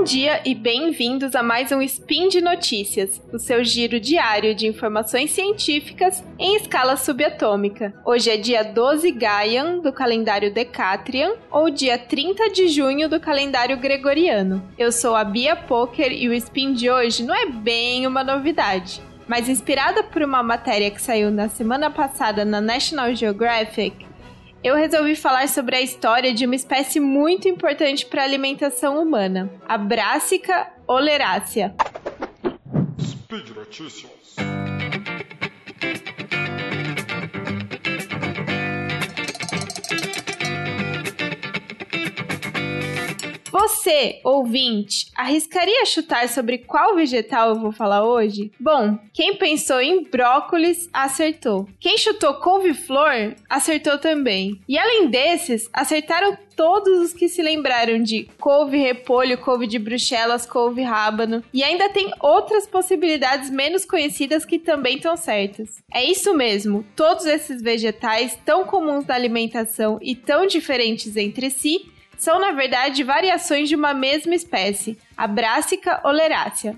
Bom dia e bem-vindos a mais um Spin de Notícias, o seu giro diário de informações científicas em escala subatômica. Hoje é dia 12 Gaian do calendário Decatrian ou dia 30 de junho do calendário Gregoriano. Eu sou a Bia Poker e o Spin de hoje não é bem uma novidade mas inspirada por uma matéria que saiu na semana passada na National Geographic, eu resolvi falar sobre a história de uma espécie muito importante para a alimentação humana, a Brassica oleracea. Speed Notícias. Você, ouvinte, arriscaria chutar sobre qual vegetal eu vou falar hoje? Bom, quem pensou em brócolis acertou. Quem chutou couve-flor acertou também. E além desses, acertaram todos os que se lembraram de couve repolho, couve de bruxelas, couve rábano. E ainda tem outras possibilidades menos conhecidas que também estão certas. É isso mesmo, todos esses vegetais tão comuns na alimentação e tão diferentes entre si são, na verdade, variações de uma mesma espécie, a Brassica oleracea.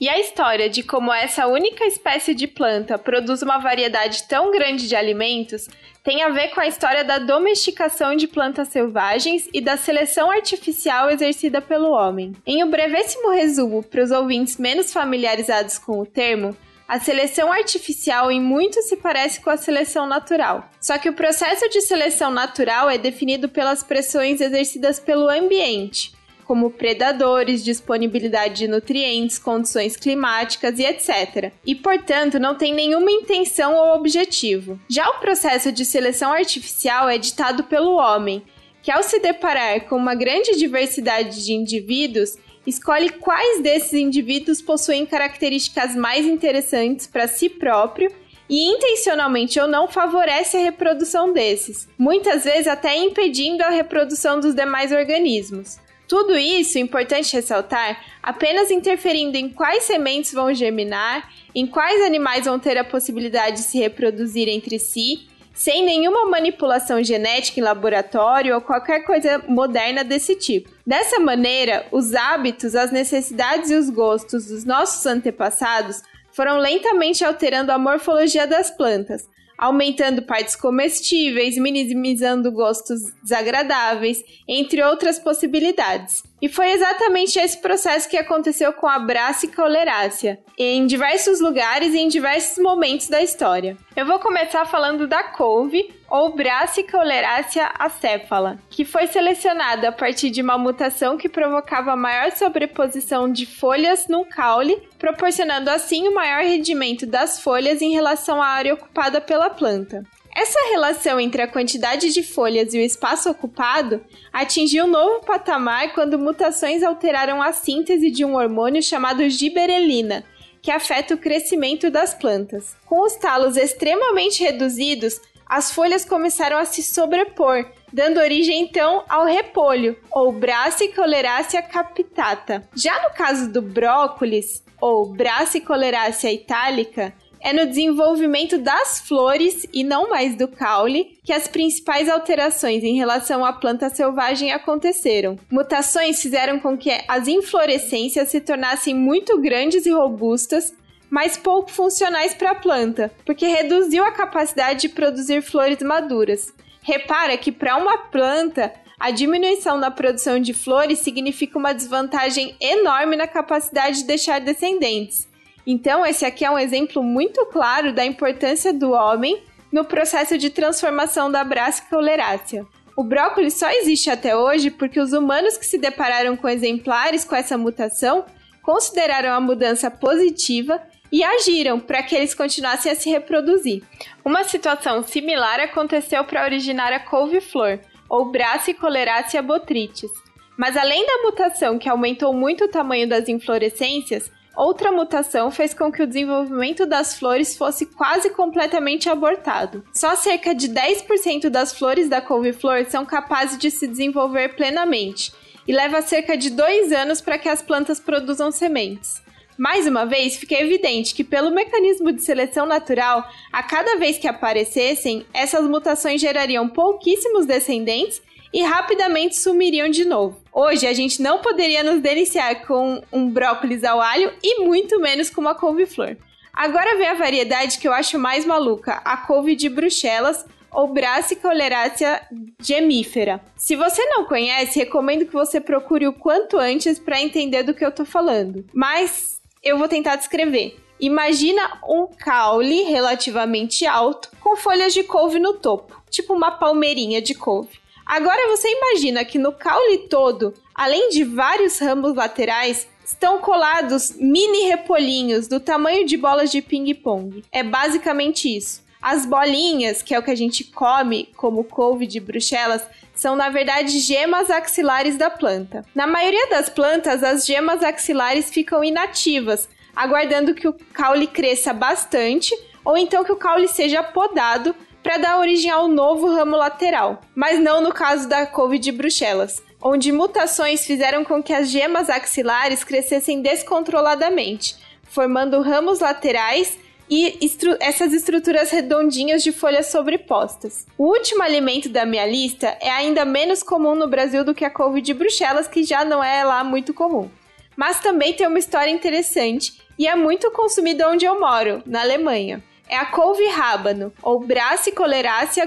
E a história de como essa única espécie de planta produz uma variedade tão grande de alimentos tem a ver com a história da domesticação de plantas selvagens e da seleção artificial exercida pelo homem. Em um brevíssimo resumo para os ouvintes menos familiarizados com o termo, a seleção artificial em muito se parece com a seleção natural. Só que o processo de seleção natural é definido pelas pressões exercidas pelo ambiente, como predadores, disponibilidade de nutrientes, condições climáticas e etc. E, portanto, não tem nenhuma intenção ou objetivo. Já o processo de seleção artificial é ditado pelo homem, que ao se deparar com uma grande diversidade de indivíduos, escolhe quais desses indivíduos possuem características mais interessantes para si próprio e intencionalmente ou não favorece a reprodução desses, muitas vezes até impedindo a reprodução dos demais organismos. Tudo isso, importante ressaltar, apenas interferindo em quais sementes vão germinar, em quais animais vão ter a possibilidade de se reproduzir entre si sem nenhuma manipulação genética em laboratório ou qualquer coisa moderna desse tipo. Dessa maneira, os hábitos, as necessidades e os gostos dos nossos antepassados foram lentamente alterando a morfologia das plantas, aumentando partes comestíveis, minimizando gostos desagradáveis, entre outras possibilidades. E foi exatamente esse processo que aconteceu com a Brassica oleracea, em diversos lugares e em diversos momentos da história. Eu vou começar falando da couve, ou Brassica oleracea acéfala, que foi selecionada a partir de uma mutação que provocava maior sobreposição de folhas no caule, proporcionando assim o maior rendimento das folhas em relação à área ocupada pela planta. Essa relação entre a quantidade de folhas e o espaço ocupado atingiu um novo patamar quando mutações alteraram a síntese de um hormônio chamado giberelina, que afeta o crescimento das plantas. Com os talos extremamente reduzidos, as folhas começaram a se sobrepor, dando origem então ao repolho, ou Brassica oleracea capitata. Já no caso do brócolis, ou Brassica oleracea itálica, é no desenvolvimento das flores e não mais do caule que as principais alterações em relação à planta selvagem aconteceram. Mutações fizeram com que as inflorescências se tornassem muito grandes e robustas, mas pouco funcionais para a planta, porque reduziu a capacidade de produzir flores maduras. Repara que para uma planta a diminuição na produção de flores significa uma desvantagem enorme na capacidade de deixar descendentes. Então, esse aqui é um exemplo muito claro da importância do homem no processo de transformação da Brassica oleracea. O brócolis só existe até hoje porque os humanos que se depararam com exemplares com essa mutação consideraram a mudança positiva e agiram para que eles continuassem a se reproduzir. Uma situação similar aconteceu para originar a couve-flor, ou Brassica oleracea botrytis. Mas além da mutação que aumentou muito o tamanho das inflorescências, Outra mutação fez com que o desenvolvimento das flores fosse quase completamente abortado. Só cerca de 10% das flores da couve-flor são capazes de se desenvolver plenamente, e leva cerca de dois anos para que as plantas produzam sementes. Mais uma vez, fica evidente que, pelo mecanismo de seleção natural, a cada vez que aparecessem, essas mutações gerariam pouquíssimos descendentes e rapidamente sumiriam de novo. Hoje a gente não poderia nos deliciar com um brócolis ao alho e muito menos com uma couve-flor. Agora vem a variedade que eu acho mais maluca, a couve de Bruxelas ou Brassica oleracea gemífera. Se você não conhece, recomendo que você procure o quanto antes para entender do que eu tô falando. Mas eu vou tentar descrever. Imagina um caule relativamente alto com folhas de couve no topo, tipo uma palmeirinha de couve. Agora você imagina que no caule todo, além de vários ramos laterais, estão colados mini repolhinhos do tamanho de bolas de ping-pong. É basicamente isso. As bolinhas, que é o que a gente come como couve de Bruxelas, são na verdade gemas axilares da planta. Na maioria das plantas, as gemas axilares ficam inativas, aguardando que o caule cresça bastante ou então que o caule seja podado para dar origem ao novo ramo lateral, mas não no caso da couve de Bruxelas, onde mutações fizeram com que as gemas axilares crescessem descontroladamente, formando ramos laterais e estru essas estruturas redondinhas de folhas sobrepostas. O último alimento da minha lista é ainda menos comum no Brasil do que a couve de Bruxelas, que já não é lá muito comum. Mas também tem uma história interessante e é muito consumida onde eu moro, na Alemanha é a couve rábano, ou Brassicoleracea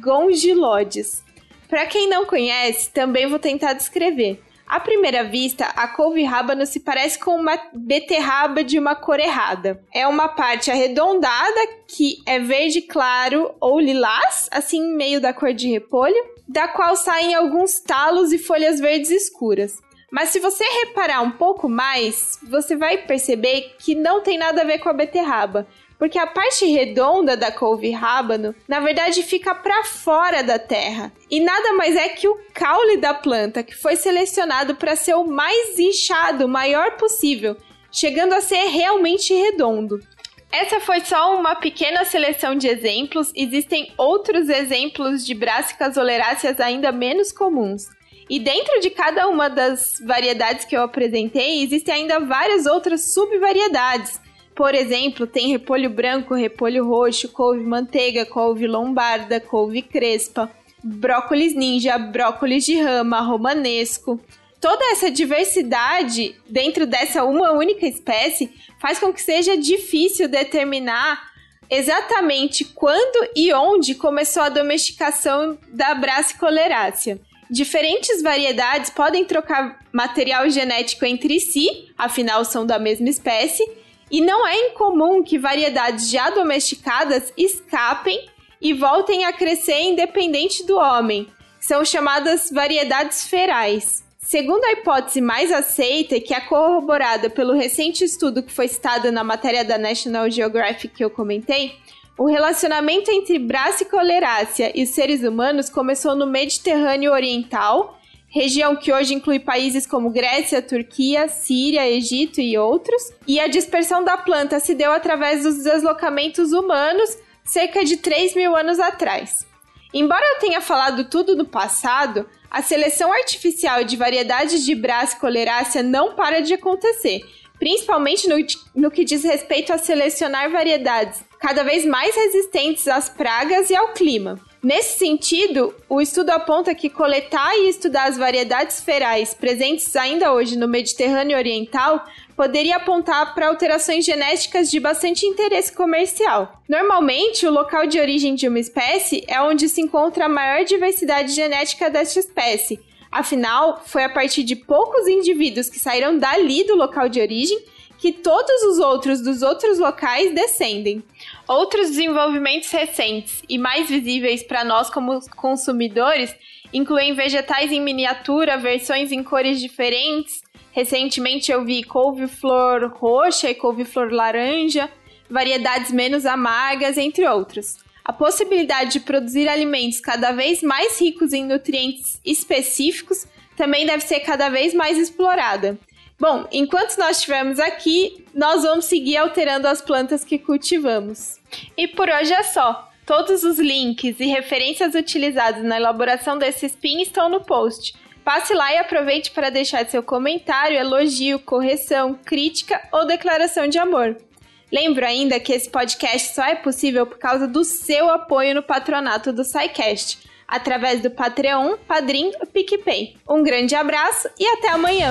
gongilodes. Para quem não conhece, também vou tentar descrever. À primeira vista, a couve rábano se parece com uma beterraba de uma cor errada. É uma parte arredondada que é verde claro ou lilás, assim meio da cor de repolho, da qual saem alguns talos e folhas verdes escuras. Mas se você reparar um pouco mais, você vai perceber que não tem nada a ver com a beterraba porque a parte redonda da couve rábano, na verdade, fica para fora da terra. E nada mais é que o caule da planta, que foi selecionado para ser o mais inchado, o maior possível, chegando a ser realmente redondo. Essa foi só uma pequena seleção de exemplos, existem outros exemplos de brássicas oleráceas ainda menos comuns. E dentro de cada uma das variedades que eu apresentei, existem ainda várias outras subvariedades, por exemplo, tem repolho branco, repolho roxo, couve manteiga, couve lombarda, couve crespa, brócolis ninja, brócolis de rama, romanesco. Toda essa diversidade dentro dessa uma única espécie faz com que seja difícil determinar exatamente quando e onde começou a domesticação da Brassicolerácea. Diferentes variedades podem trocar material genético entre si, afinal são da mesma espécie, e não é incomum que variedades já domesticadas escapem e voltem a crescer independente do homem. São chamadas variedades ferais. Segundo a hipótese mais aceita, que é corroborada pelo recente estudo que foi citado na matéria da National Geographic que eu comentei, o relacionamento entre Brassicolerácea e os seres humanos começou no Mediterrâneo Oriental região que hoje inclui países como Grécia, Turquia, Síria, Egito e outros. E a dispersão da planta se deu através dos deslocamentos humanos cerca de 3 mil anos atrás. Embora eu tenha falado tudo no passado, a seleção artificial de variedades de Brassicolerácea não para de acontecer, principalmente no, no que diz respeito a selecionar variedades cada vez mais resistentes às pragas e ao clima. Nesse sentido, o estudo aponta que coletar e estudar as variedades ferais presentes ainda hoje no Mediterrâneo Oriental poderia apontar para alterações genéticas de bastante interesse comercial. Normalmente, o local de origem de uma espécie é onde se encontra a maior diversidade genética desta espécie. Afinal, foi a partir de poucos indivíduos que saíram dali do local de origem que todos os outros dos outros locais descendem. Outros desenvolvimentos recentes e mais visíveis para nós como consumidores incluem vegetais em miniatura, versões em cores diferentes. Recentemente eu vi couve-flor roxa e couve-flor laranja, variedades menos amargas, entre outros. A possibilidade de produzir alimentos cada vez mais ricos em nutrientes específicos também deve ser cada vez mais explorada. Bom, enquanto nós estivermos aqui, nós vamos seguir alterando as plantas que cultivamos. E por hoje é só. Todos os links e referências utilizados na elaboração desse spin estão no post. Passe lá e aproveite para deixar seu comentário, elogio, correção, crítica ou declaração de amor. Lembro ainda que esse podcast só é possível por causa do seu apoio no patronato do SciCast através do Patreon, Padrim e PicPay. Um grande abraço e até amanhã!